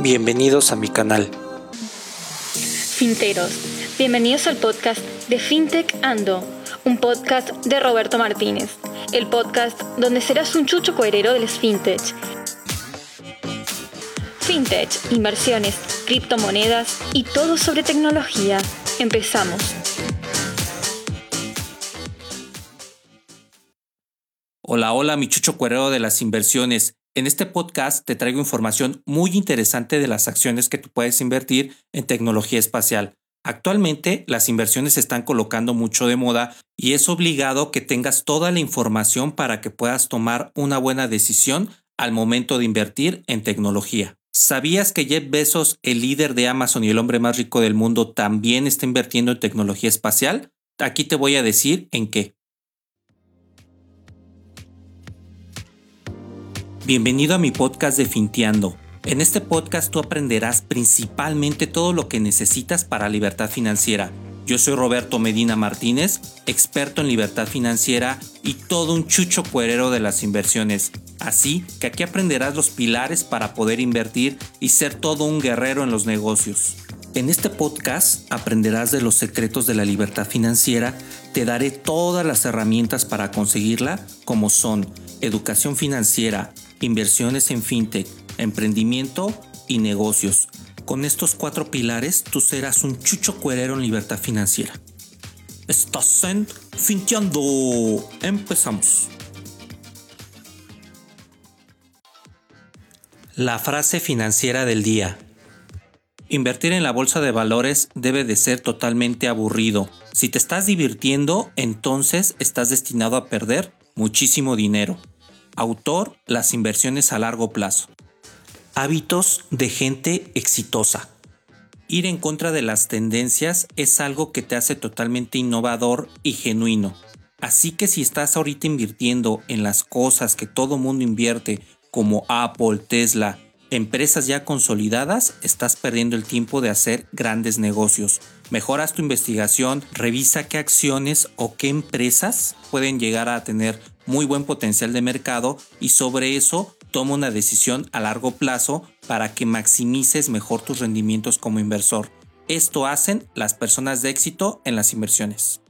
Bienvenidos a mi canal. Finteros, bienvenidos al podcast de FinTech Ando, un podcast de Roberto Martínez, el podcast donde serás un chucho coherero del FinTech. FinTech, inversiones, criptomonedas y todo sobre tecnología. Empezamos. Hola, hola, mi chucho cuerero de las inversiones. En este podcast te traigo información muy interesante de las acciones que tú puedes invertir en tecnología espacial. Actualmente las inversiones se están colocando mucho de moda y es obligado que tengas toda la información para que puedas tomar una buena decisión al momento de invertir en tecnología. ¿Sabías que Jeff Bezos, el líder de Amazon y el hombre más rico del mundo, también está invirtiendo en tecnología espacial? Aquí te voy a decir en qué. Bienvenido a mi podcast de Finteando. En este podcast tú aprenderás principalmente todo lo que necesitas para libertad financiera. Yo soy Roberto Medina Martínez, experto en libertad financiera y todo un chucho cuerero de las inversiones. Así que aquí aprenderás los pilares para poder invertir y ser todo un guerrero en los negocios. En este podcast aprenderás de los secretos de la libertad financiera, te daré todas las herramientas para conseguirla, como son educación financiera, inversiones en fintech, emprendimiento y negocios. Con estos cuatro pilares tú serás un chucho cuerero en libertad financiera. Estás en Finteando. Empezamos. La frase financiera del día. Invertir en la bolsa de valores debe de ser totalmente aburrido. Si te estás divirtiendo, entonces estás destinado a perder muchísimo dinero. Autor, las inversiones a largo plazo. Hábitos de gente exitosa. Ir en contra de las tendencias es algo que te hace totalmente innovador y genuino. Así que si estás ahorita invirtiendo en las cosas que todo mundo invierte, como Apple, Tesla, empresas ya consolidadas, estás perdiendo el tiempo de hacer grandes negocios. Mejoras tu investigación, revisa qué acciones o qué empresas pueden llegar a tener muy buen potencial de mercado y sobre eso toma una decisión a largo plazo para que maximices mejor tus rendimientos como inversor. Esto hacen las personas de éxito en las inversiones.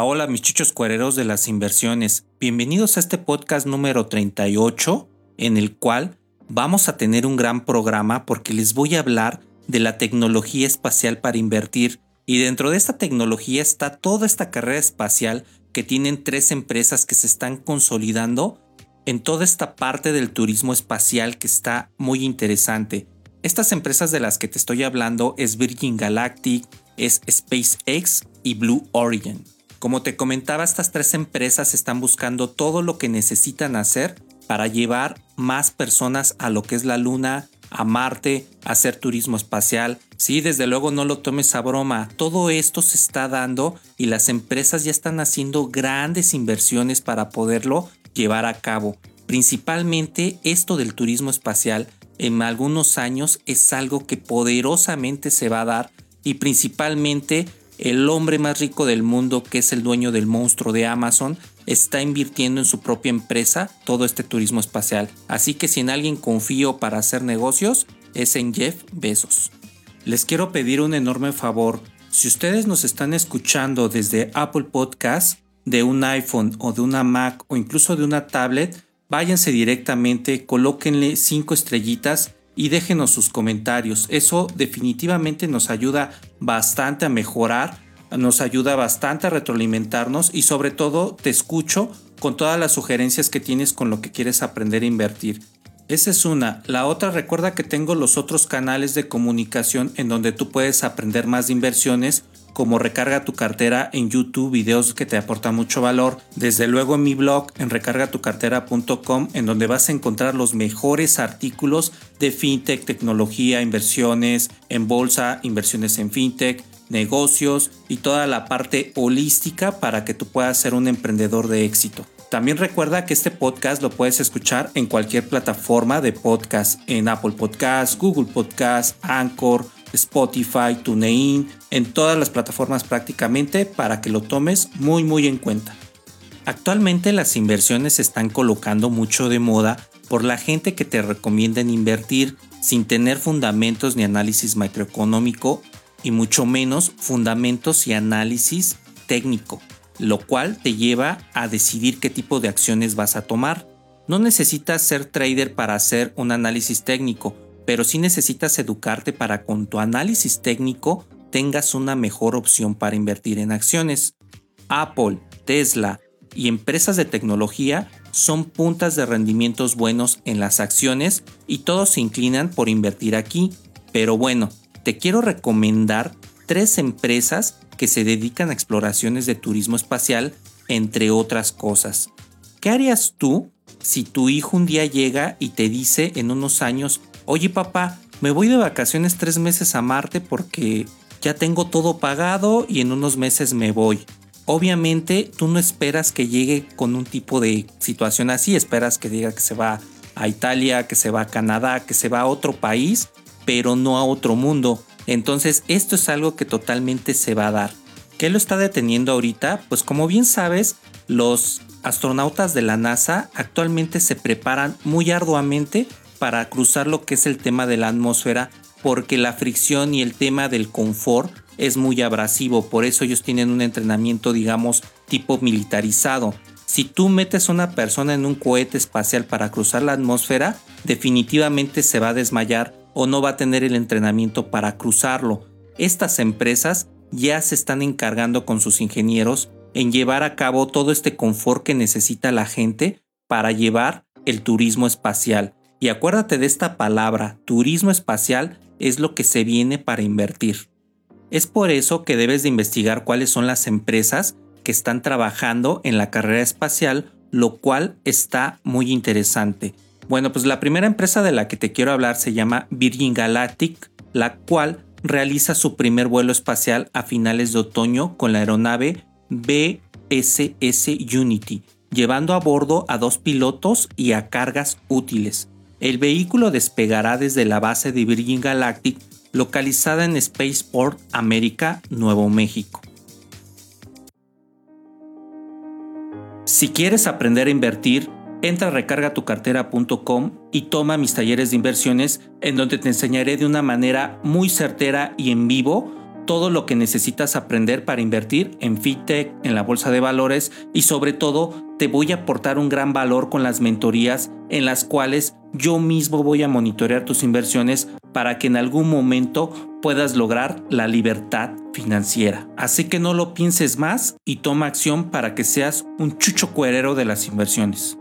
Hola, mis chuchos cuereros de las inversiones. Bienvenidos a este podcast número 38 en el cual vamos a tener un gran programa porque les voy a hablar de la tecnología espacial para invertir y dentro de esta tecnología está toda esta carrera espacial que tienen tres empresas que se están consolidando en toda esta parte del turismo espacial que está muy interesante. Estas empresas de las que te estoy hablando es Virgin Galactic, es SpaceX y Blue Origin. Como te comentaba, estas tres empresas están buscando todo lo que necesitan hacer para llevar más personas a lo que es la Luna, a Marte, a hacer turismo espacial. Sí, desde luego no lo tomes a broma. Todo esto se está dando y las empresas ya están haciendo grandes inversiones para poderlo llevar a cabo. Principalmente esto del turismo espacial en algunos años es algo que poderosamente se va a dar y principalmente el hombre más rico del mundo, que es el dueño del monstruo de Amazon, está invirtiendo en su propia empresa todo este turismo espacial. Así que si en alguien confío para hacer negocios, es en Jeff Bezos. Les quiero pedir un enorme favor. Si ustedes nos están escuchando desde Apple Podcast, de un iPhone o de una Mac o incluso de una tablet, váyanse directamente, colóquenle cinco estrellitas y déjenos sus comentarios. Eso definitivamente nos ayuda bastante a mejorar, nos ayuda bastante a retroalimentarnos y sobre todo te escucho con todas las sugerencias que tienes con lo que quieres aprender a invertir. Esa es una. La otra, recuerda que tengo los otros canales de comunicación en donde tú puedes aprender más de inversiones como Recarga tu cartera en YouTube, videos que te aportan mucho valor. Desde luego en mi blog en recargatucartera.com en donde vas a encontrar los mejores artículos de fintech, tecnología, inversiones en bolsa, inversiones en fintech, negocios y toda la parte holística para que tú puedas ser un emprendedor de éxito. También recuerda que este podcast lo puedes escuchar en cualquier plataforma de podcast, en Apple Podcasts, Google Podcasts, Anchor, Spotify, TuneIn, en todas las plataformas prácticamente para que lo tomes muy muy en cuenta. Actualmente las inversiones se están colocando mucho de moda por la gente que te recomiendan invertir sin tener fundamentos ni análisis macroeconómico y mucho menos fundamentos y análisis técnico, lo cual te lleva a decidir qué tipo de acciones vas a tomar. No necesitas ser trader para hacer un análisis técnico, pero sí necesitas educarte para con tu análisis técnico tengas una mejor opción para invertir en acciones. Apple, Tesla y empresas de tecnología son puntas de rendimientos buenos en las acciones y todos se inclinan por invertir aquí. Pero bueno, te quiero recomendar tres empresas que se dedican a exploraciones de turismo espacial, entre otras cosas. ¿Qué harías tú si tu hijo un día llega y te dice en unos años, oye papá, me voy de vacaciones tres meses a Marte porque ya tengo todo pagado y en unos meses me voy. Obviamente tú no esperas que llegue con un tipo de situación así, esperas que diga que se va a Italia, que se va a Canadá, que se va a otro país, pero no a otro mundo. Entonces esto es algo que totalmente se va a dar. ¿Qué lo está deteniendo ahorita? Pues como bien sabes, los astronautas de la NASA actualmente se preparan muy arduamente para cruzar lo que es el tema de la atmósfera porque la fricción y el tema del confort es muy abrasivo, por eso ellos tienen un entrenamiento digamos tipo militarizado. Si tú metes a una persona en un cohete espacial para cruzar la atmósfera, definitivamente se va a desmayar o no va a tener el entrenamiento para cruzarlo. Estas empresas ya se están encargando con sus ingenieros en llevar a cabo todo este confort que necesita la gente para llevar el turismo espacial. Y acuérdate de esta palabra, turismo espacial es lo que se viene para invertir. Es por eso que debes de investigar cuáles son las empresas que están trabajando en la carrera espacial, lo cual está muy interesante. Bueno, pues la primera empresa de la que te quiero hablar se llama Virgin Galactic, la cual realiza su primer vuelo espacial a finales de otoño con la aeronave BSS Unity, llevando a bordo a dos pilotos y a cargas útiles. El vehículo despegará desde la base de Virgin Galactic localizada en Spaceport América, Nuevo México. Si quieres aprender a invertir, entra a recargatucartera.com y toma mis talleres de inversiones en donde te enseñaré de una manera muy certera y en vivo todo lo que necesitas aprender para invertir en FinTech, en la bolsa de valores y sobre todo te voy a aportar un gran valor con las mentorías en las cuales yo mismo voy a monitorear tus inversiones para que en algún momento puedas lograr la libertad financiera. Así que no lo pienses más y toma acción para que seas un chucho cuerero de las inversiones.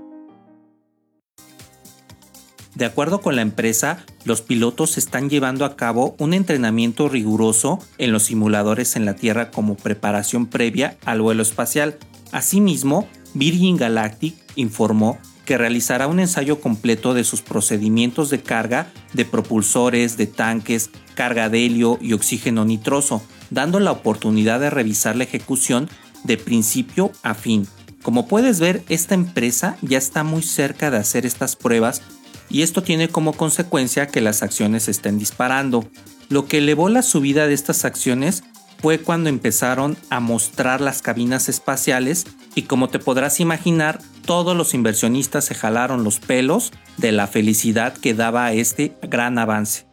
De acuerdo con la empresa, los pilotos están llevando a cabo un entrenamiento riguroso en los simuladores en la Tierra como preparación previa al vuelo espacial. Asimismo, Virgin Galactic informó que realizará un ensayo completo de sus procedimientos de carga de propulsores, de tanques, carga de helio y oxígeno nitroso, dando la oportunidad de revisar la ejecución de principio a fin. Como puedes ver, esta empresa ya está muy cerca de hacer estas pruebas y esto tiene como consecuencia que las acciones estén disparando. Lo que elevó la subida de estas acciones fue cuando empezaron a mostrar las cabinas espaciales y como te podrás imaginar, todos los inversionistas se jalaron los pelos de la felicidad que daba este gran avance.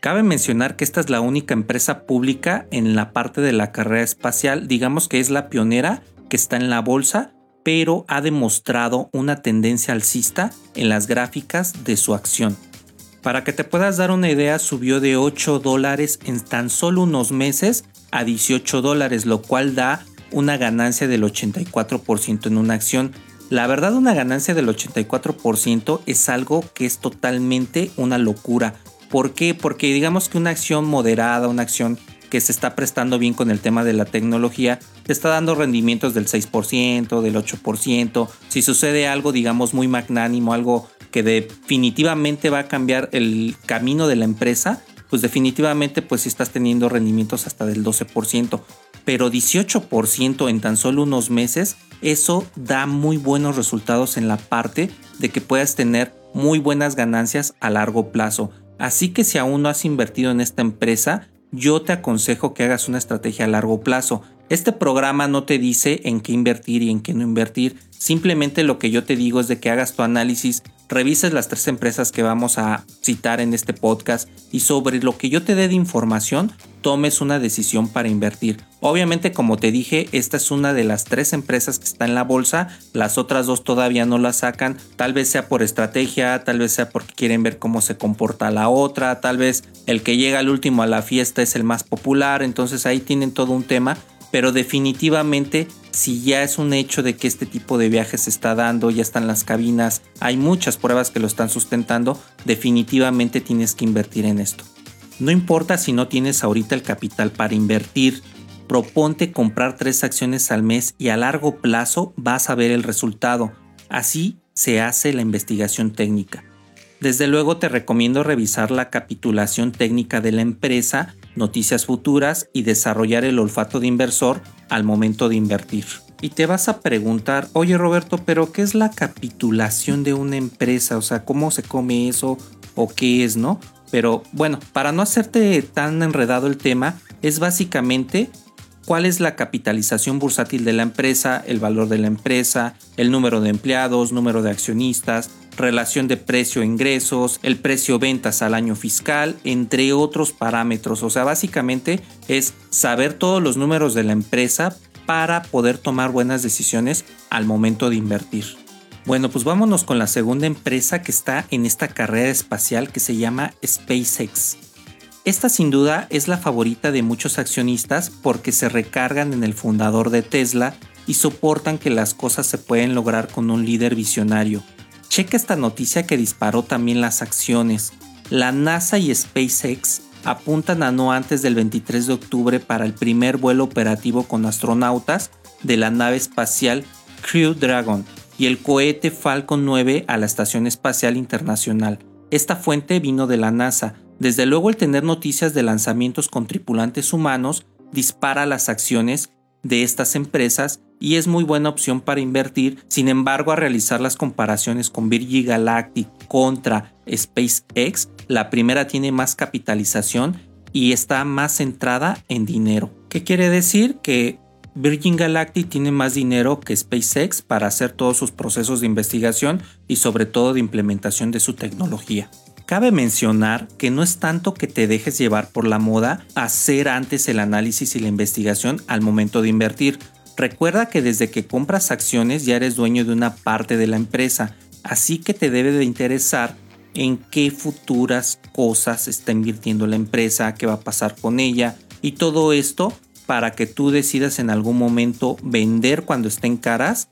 Cabe mencionar que esta es la única empresa pública en la parte de la carrera espacial, digamos que es la pionera que está en la bolsa pero ha demostrado una tendencia alcista en las gráficas de su acción. Para que te puedas dar una idea, subió de 8 dólares en tan solo unos meses a 18 dólares, lo cual da una ganancia del 84% en una acción. La verdad, una ganancia del 84% es algo que es totalmente una locura. ¿Por qué? Porque digamos que una acción moderada, una acción que se está prestando bien con el tema de la tecnología, te está dando rendimientos del 6%, del 8%. Si sucede algo, digamos, muy magnánimo, algo que definitivamente va a cambiar el camino de la empresa, pues definitivamente pues estás teniendo rendimientos hasta del 12%, pero 18% en tan solo unos meses, eso da muy buenos resultados en la parte de que puedas tener muy buenas ganancias a largo plazo. Así que si aún no has invertido en esta empresa, yo te aconsejo que hagas una estrategia a largo plazo. Este programa no te dice en qué invertir y en qué no invertir. Simplemente lo que yo te digo es de que hagas tu análisis, revises las tres empresas que vamos a citar en este podcast y sobre lo que yo te dé de información, tomes una decisión para invertir. Obviamente, como te dije, esta es una de las tres empresas que está en la bolsa, las otras dos todavía no la sacan, tal vez sea por estrategia, tal vez sea porque quieren ver cómo se comporta la otra, tal vez el que llega al último a la fiesta es el más popular, entonces ahí tienen todo un tema, pero definitivamente si ya es un hecho de que este tipo de viajes se está dando, ya están las cabinas, hay muchas pruebas que lo están sustentando, definitivamente tienes que invertir en esto. No importa si no tienes ahorita el capital para invertir, proponte comprar tres acciones al mes y a largo plazo vas a ver el resultado. Así se hace la investigación técnica. Desde luego te recomiendo revisar la capitulación técnica de la empresa, noticias futuras y desarrollar el olfato de inversor al momento de invertir. Y te vas a preguntar, oye Roberto, pero ¿qué es la capitulación de una empresa? O sea, ¿cómo se come eso? ¿O qué es, no? Pero bueno, para no hacerte tan enredado el tema, es básicamente cuál es la capitalización bursátil de la empresa, el valor de la empresa, el número de empleados, número de accionistas, relación de precio-ingresos, el precio-ventas al año fiscal, entre otros parámetros. O sea, básicamente es saber todos los números de la empresa para poder tomar buenas decisiones al momento de invertir. Bueno, pues vámonos con la segunda empresa que está en esta carrera espacial que se llama SpaceX. Esta sin duda es la favorita de muchos accionistas porque se recargan en el fundador de Tesla y soportan que las cosas se pueden lograr con un líder visionario. Checa esta noticia que disparó también las acciones. La NASA y SpaceX apuntan a no antes del 23 de octubre para el primer vuelo operativo con astronautas de la nave espacial Crew Dragon, y el cohete Falcon 9 a la Estación Espacial Internacional. Esta fuente vino de la NASA. Desde luego el tener noticias de lanzamientos con tripulantes humanos dispara las acciones de estas empresas y es muy buena opción para invertir. Sin embargo, a realizar las comparaciones con Virgin Galactic contra SpaceX, la primera tiene más capitalización y está más centrada en dinero. ¿Qué quiere decir? Que Virgin Galactic tiene más dinero que SpaceX para hacer todos sus procesos de investigación y sobre todo de implementación de su tecnología. Cabe mencionar que no es tanto que te dejes llevar por la moda hacer antes el análisis y la investigación al momento de invertir. Recuerda que desde que compras acciones ya eres dueño de una parte de la empresa, así que te debe de interesar en qué futuras cosas está invirtiendo la empresa, qué va a pasar con ella y todo esto para que tú decidas en algún momento vender cuando estén caras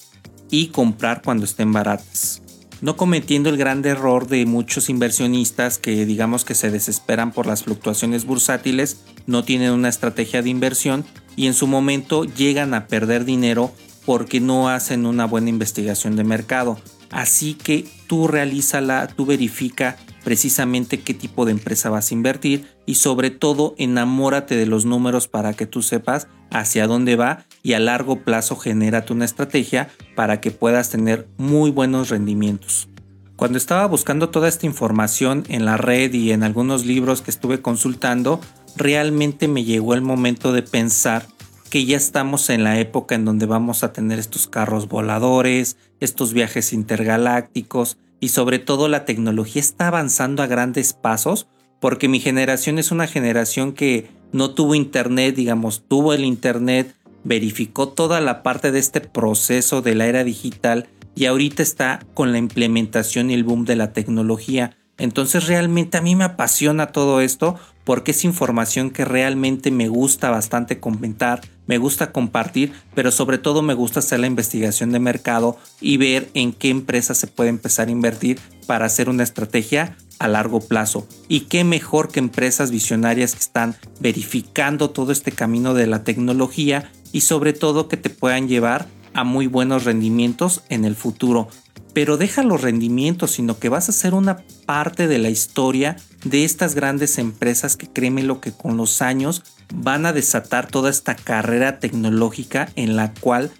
y comprar cuando estén baratas. No cometiendo el gran error de muchos inversionistas que digamos que se desesperan por las fluctuaciones bursátiles, no tienen una estrategia de inversión y en su momento llegan a perder dinero porque no hacen una buena investigación de mercado. Así que tú realízala, tú verifica precisamente qué tipo de empresa vas a invertir y sobre todo enamórate de los números para que tú sepas hacia dónde va y a largo plazo genérate una estrategia para que puedas tener muy buenos rendimientos. Cuando estaba buscando toda esta información en la red y en algunos libros que estuve consultando, realmente me llegó el momento de pensar que ya estamos en la época en donde vamos a tener estos carros voladores, estos viajes intergalácticos y sobre todo la tecnología está avanzando a grandes pasos porque mi generación es una generación que no tuvo internet, digamos, tuvo el internet, verificó toda la parte de este proceso de la era digital y ahorita está con la implementación y el boom de la tecnología. Entonces realmente a mí me apasiona todo esto porque es información que realmente me gusta bastante comentar, me gusta compartir, pero sobre todo me gusta hacer la investigación de mercado y ver en qué empresas se puede empezar a invertir para hacer una estrategia a largo plazo. Y qué mejor que empresas visionarias que están verificando todo este camino de la tecnología y sobre todo que te puedan llevar a muy buenos rendimientos en el futuro. Pero deja los rendimientos, sino que vas a ser una parte de la historia de estas grandes empresas que créeme lo que con los años van a desatar toda esta carrera tecnológica en la cual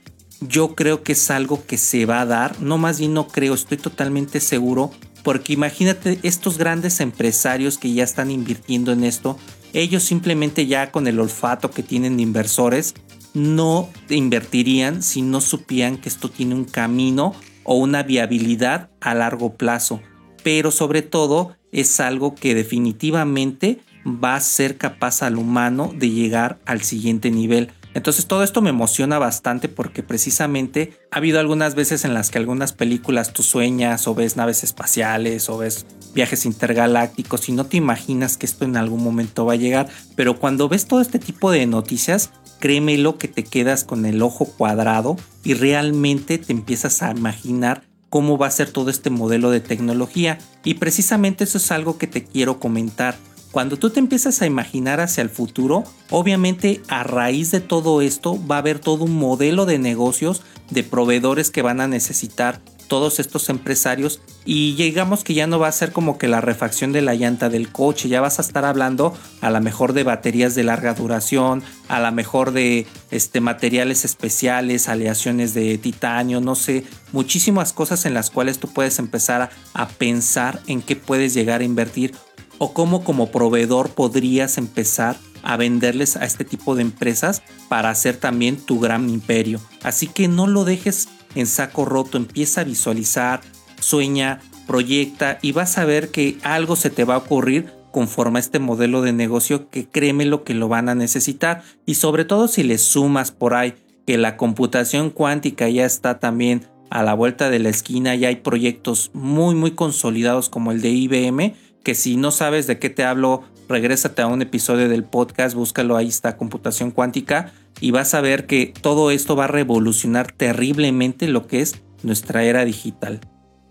yo creo que es algo que se va a dar, no más bien no creo, estoy totalmente seguro, porque imagínate estos grandes empresarios que ya están invirtiendo en esto, ellos simplemente ya con el olfato que tienen de inversores, no invertirían si no supieran que esto tiene un camino o una viabilidad a largo plazo. Pero sobre todo es algo que definitivamente va a ser capaz al humano de llegar al siguiente nivel. Entonces todo esto me emociona bastante porque precisamente ha habido algunas veces en las que algunas películas tú sueñas o ves naves espaciales o ves viajes intergalácticos y no te imaginas que esto en algún momento va a llegar, pero cuando ves todo este tipo de noticias, créemelo que te quedas con el ojo cuadrado y realmente te empiezas a imaginar cómo va a ser todo este modelo de tecnología y precisamente eso es algo que te quiero comentar. Cuando tú te empiezas a imaginar hacia el futuro, obviamente a raíz de todo esto va a haber todo un modelo de negocios de proveedores que van a necesitar todos estos empresarios y llegamos que ya no va a ser como que la refacción de la llanta del coche, ya vas a estar hablando a lo mejor de baterías de larga duración, a lo mejor de este, materiales especiales, aleaciones de titanio, no sé, muchísimas cosas en las cuales tú puedes empezar a, a pensar en qué puedes llegar a invertir o cómo como proveedor podrías empezar a venderles a este tipo de empresas para hacer también tu gran imperio. Así que no lo dejes en saco roto, empieza a visualizar, sueña, proyecta y vas a ver que algo se te va a ocurrir conforme a este modelo de negocio que créeme lo que lo van a necesitar. Y sobre todo si le sumas por ahí que la computación cuántica ya está también a la vuelta de la esquina, ya hay proyectos muy muy consolidados como el de IBM, que si no sabes de qué te hablo, regrésate a un episodio del podcast, búscalo, ahí está computación cuántica y vas a ver que todo esto va a revolucionar terriblemente lo que es nuestra era digital.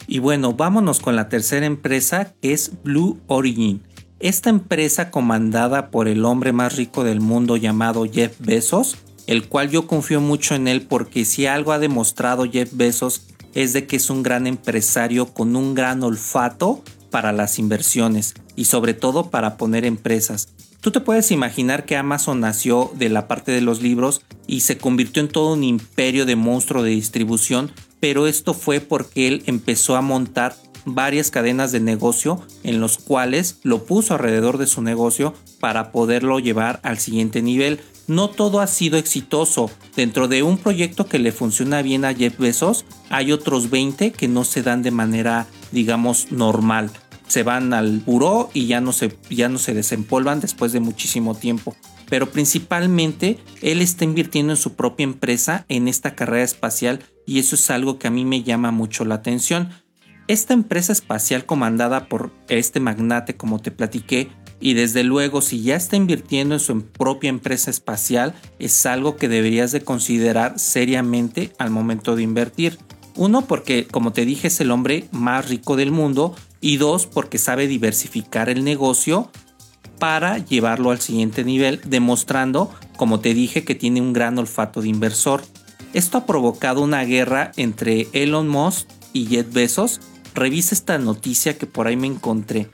Y bueno, vámonos con la tercera empresa que es Blue Origin. Esta empresa comandada por el hombre más rico del mundo llamado Jeff Bezos, el cual yo confío mucho en él porque si algo ha demostrado Jeff Bezos es de que es un gran empresario con un gran olfato para las inversiones y sobre todo para poner empresas. Tú te puedes imaginar que Amazon nació de la parte de los libros y se convirtió en todo un imperio de monstruo de distribución, pero esto fue porque él empezó a montar varias cadenas de negocio en los cuales lo puso alrededor de su negocio para poderlo llevar al siguiente nivel. No todo ha sido exitoso. Dentro de un proyecto que le funciona bien a Jeff Bezos, hay otros 20 que no se dan de manera, digamos, normal se van al buró y ya no se, ya no se desempolvan después de muchísimo tiempo. Pero principalmente él está invirtiendo en su propia empresa en esta carrera espacial y eso es algo que a mí me llama mucho la atención. Esta empresa espacial comandada por este magnate como te platiqué y desde luego si ya está invirtiendo en su propia empresa espacial es algo que deberías de considerar seriamente al momento de invertir. Uno porque como te dije es el hombre más rico del mundo y dos, porque sabe diversificar el negocio para llevarlo al siguiente nivel, demostrando, como te dije, que tiene un gran olfato de inversor. Esto ha provocado una guerra entre Elon Musk y Jeff Bezos. Revisa esta noticia que por ahí me encontré.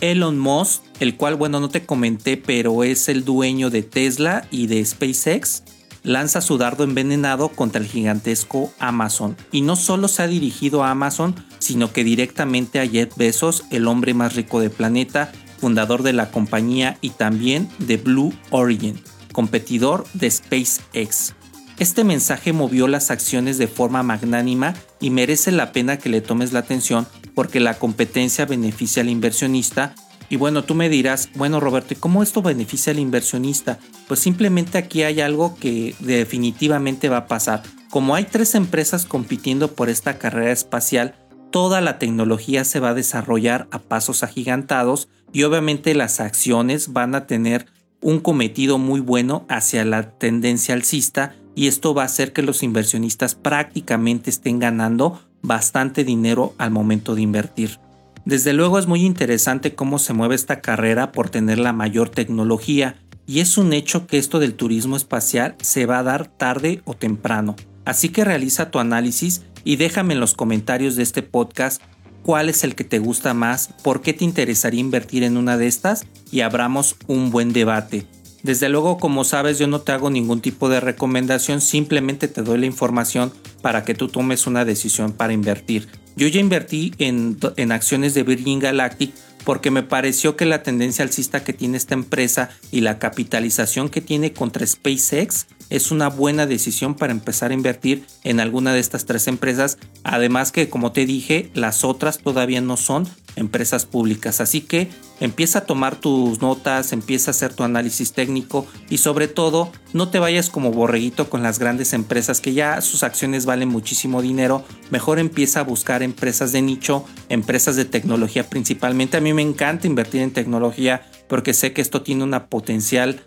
Elon Musk, el cual, bueno, no te comenté, pero es el dueño de Tesla y de SpaceX, lanza su dardo envenenado contra el gigantesco Amazon. Y no solo se ha dirigido a Amazon, sino que directamente a Jeff Bezos, el hombre más rico del planeta, fundador de la compañía y también de Blue Origin, competidor de SpaceX. Este mensaje movió las acciones de forma magnánima y merece la pena que le tomes la atención porque la competencia beneficia al inversionista y bueno, tú me dirás, bueno Roberto, ¿y cómo esto beneficia al inversionista? Pues simplemente aquí hay algo que definitivamente va a pasar. Como hay tres empresas compitiendo por esta carrera espacial, toda la tecnología se va a desarrollar a pasos agigantados y obviamente las acciones van a tener un cometido muy bueno hacia la tendencia alcista y esto va a hacer que los inversionistas prácticamente estén ganando bastante dinero al momento de invertir. Desde luego es muy interesante cómo se mueve esta carrera por tener la mayor tecnología y es un hecho que esto del turismo espacial se va a dar tarde o temprano. Así que realiza tu análisis y déjame en los comentarios de este podcast cuál es el que te gusta más, por qué te interesaría invertir en una de estas y abramos un buen debate. Desde luego, como sabes, yo no te hago ningún tipo de recomendación, simplemente te doy la información para que tú tomes una decisión para invertir. Yo ya invertí en, en acciones de Virgin Galactic porque me pareció que la tendencia alcista que tiene esta empresa y la capitalización que tiene contra SpaceX es una buena decisión para empezar a invertir en alguna de estas tres empresas. Además que, como te dije, las otras todavía no son empresas públicas. Así que empieza a tomar tus notas, empieza a hacer tu análisis técnico y sobre todo no te vayas como borreguito con las grandes empresas que ya sus acciones valen muchísimo dinero. Mejor empieza a buscar empresas de nicho, empresas de tecnología principalmente. A mí me encanta invertir en tecnología porque sé que esto tiene una potencial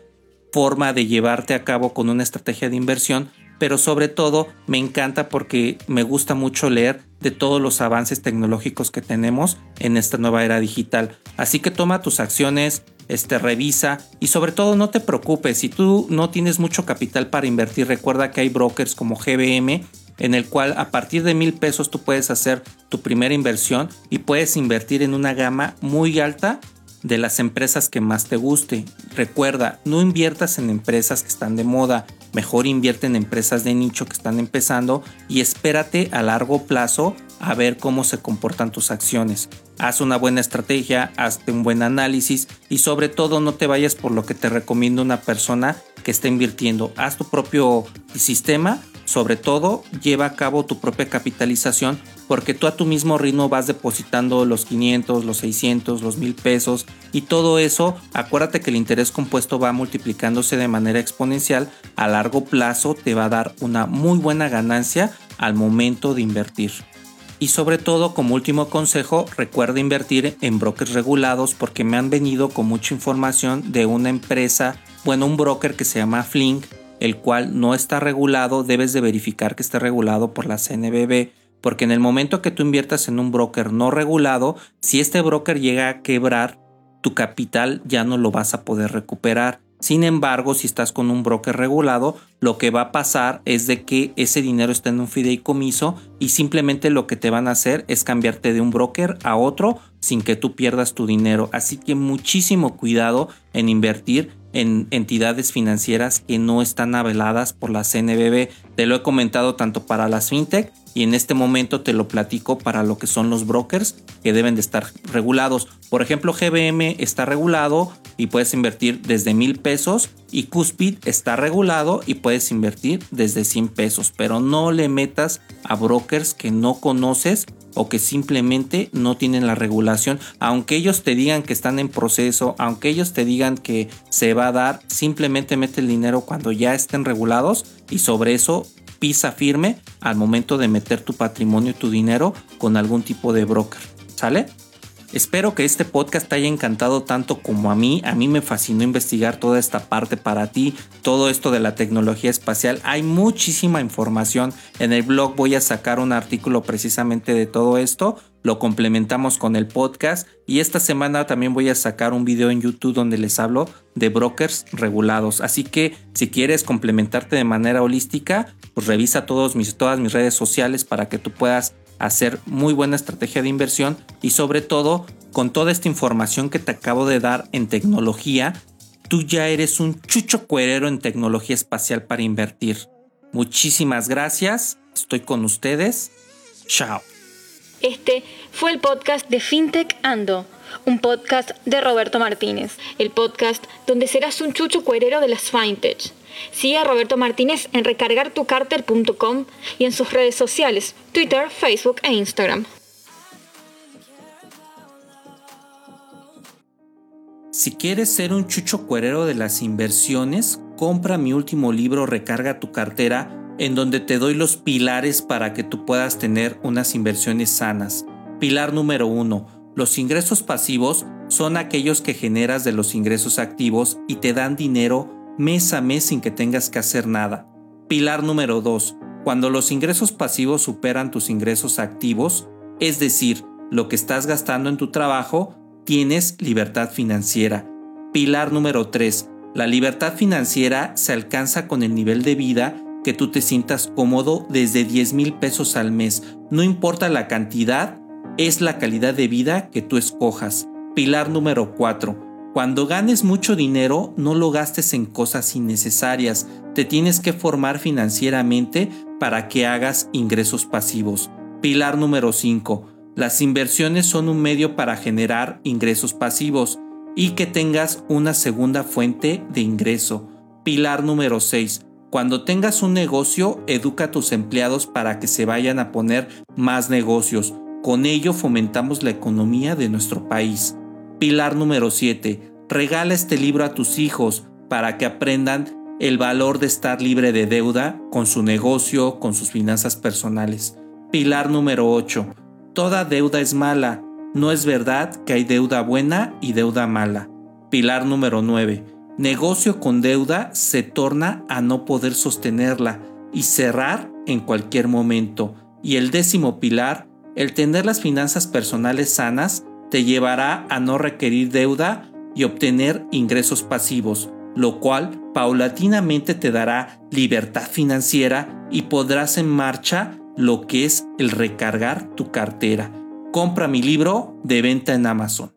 forma de llevarte a cabo con una estrategia de inversión, pero sobre todo me encanta porque me gusta mucho leer de todos los avances tecnológicos que tenemos en esta nueva era digital. Así que toma tus acciones, este, revisa y sobre todo no te preocupes, si tú no tienes mucho capital para invertir, recuerda que hay brokers como GBM en el cual a partir de mil pesos tú puedes hacer tu primera inversión y puedes invertir en una gama muy alta de las empresas que más te guste. Recuerda, no inviertas en empresas que están de moda, mejor invierte en empresas de nicho que están empezando y espérate a largo plazo a ver cómo se comportan tus acciones. Haz una buena estrategia, hazte un buen análisis y sobre todo no te vayas por lo que te recomienda una persona que está invirtiendo. Haz tu propio sistema, sobre todo lleva a cabo tu propia capitalización porque tú a tu mismo ritmo vas depositando los 500, los 600, los 1000 pesos y todo eso, acuérdate que el interés compuesto va multiplicándose de manera exponencial, a largo plazo te va a dar una muy buena ganancia al momento de invertir. Y sobre todo, como último consejo, recuerda invertir en brokers regulados porque me han venido con mucha información de una empresa, bueno, un broker que se llama Flink, el cual no está regulado, debes de verificar que esté regulado por la CNBB porque en el momento que tú inviertas en un broker no regulado, si este broker llega a quebrar, tu capital ya no lo vas a poder recuperar. Sin embargo, si estás con un broker regulado, lo que va a pasar es de que ese dinero está en un fideicomiso y simplemente lo que te van a hacer es cambiarte de un broker a otro sin que tú pierdas tu dinero. Así que muchísimo cuidado en invertir en entidades financieras que no están aveladas por la CNBB. Te lo he comentado tanto para las fintech y en este momento te lo platico para lo que son los brokers que deben de estar regulados. Por ejemplo, GBM está regulado y puedes invertir desde mil pesos y Cuspid está regulado y puedes invertir desde 100 pesos, pero no le metas a brokers que no conoces o que simplemente no tienen la regulación, aunque ellos te digan que están en proceso, aunque ellos te digan que se va a dar, simplemente mete el dinero cuando ya estén regulados y sobre eso pisa firme al momento de meter tu patrimonio y tu dinero con algún tipo de broker. ¿Sale? Espero que este podcast te haya encantado tanto como a mí. A mí me fascinó investigar toda esta parte para ti, todo esto de la tecnología espacial. Hay muchísima información. En el blog voy a sacar un artículo precisamente de todo esto. Lo complementamos con el podcast y esta semana también voy a sacar un video en YouTube donde les hablo de brokers regulados. Así que si quieres complementarte de manera holística, pues revisa todos mis, todas mis redes sociales para que tú puedas hacer muy buena estrategia de inversión y sobre todo con toda esta información que te acabo de dar en tecnología, tú ya eres un chucho cuerero en tecnología espacial para invertir. Muchísimas gracias, estoy con ustedes. Chao. Este fue el podcast de FinTech Ando, un podcast de Roberto Martínez, el podcast donde serás un chucho cuerero de las FinTech. Sigue a Roberto Martínez en recargartucarter.com y en sus redes sociales, Twitter, Facebook e Instagram. Si quieres ser un chucho cuerero de las inversiones, compra mi último libro Recarga tu cartera, en donde te doy los pilares para que tú puedas tener unas inversiones sanas. Pilar número uno. Los ingresos pasivos son aquellos que generas de los ingresos activos y te dan dinero mes a mes sin que tengas que hacer nada. Pilar número 2. Cuando los ingresos pasivos superan tus ingresos activos, es decir, lo que estás gastando en tu trabajo, tienes libertad financiera. Pilar número 3. La libertad financiera se alcanza con el nivel de vida que tú te sientas cómodo desde 10 mil pesos al mes. No importa la cantidad, es la calidad de vida que tú escojas. Pilar número 4. Cuando ganes mucho dinero, no lo gastes en cosas innecesarias. Te tienes que formar financieramente para que hagas ingresos pasivos. Pilar número 5. Las inversiones son un medio para generar ingresos pasivos y que tengas una segunda fuente de ingreso. Pilar número 6. Cuando tengas un negocio, educa a tus empleados para que se vayan a poner más negocios. Con ello fomentamos la economía de nuestro país. Pilar número 7. Regala este libro a tus hijos para que aprendan el valor de estar libre de deuda con su negocio, con sus finanzas personales. Pilar número 8. Toda deuda es mala. No es verdad que hay deuda buena y deuda mala. Pilar número 9. Negocio con deuda se torna a no poder sostenerla y cerrar en cualquier momento. Y el décimo pilar, el tener las finanzas personales sanas, te llevará a no requerir deuda y obtener ingresos pasivos, lo cual paulatinamente te dará libertad financiera y podrás en marcha lo que es el recargar tu cartera. Compra mi libro de venta en Amazon.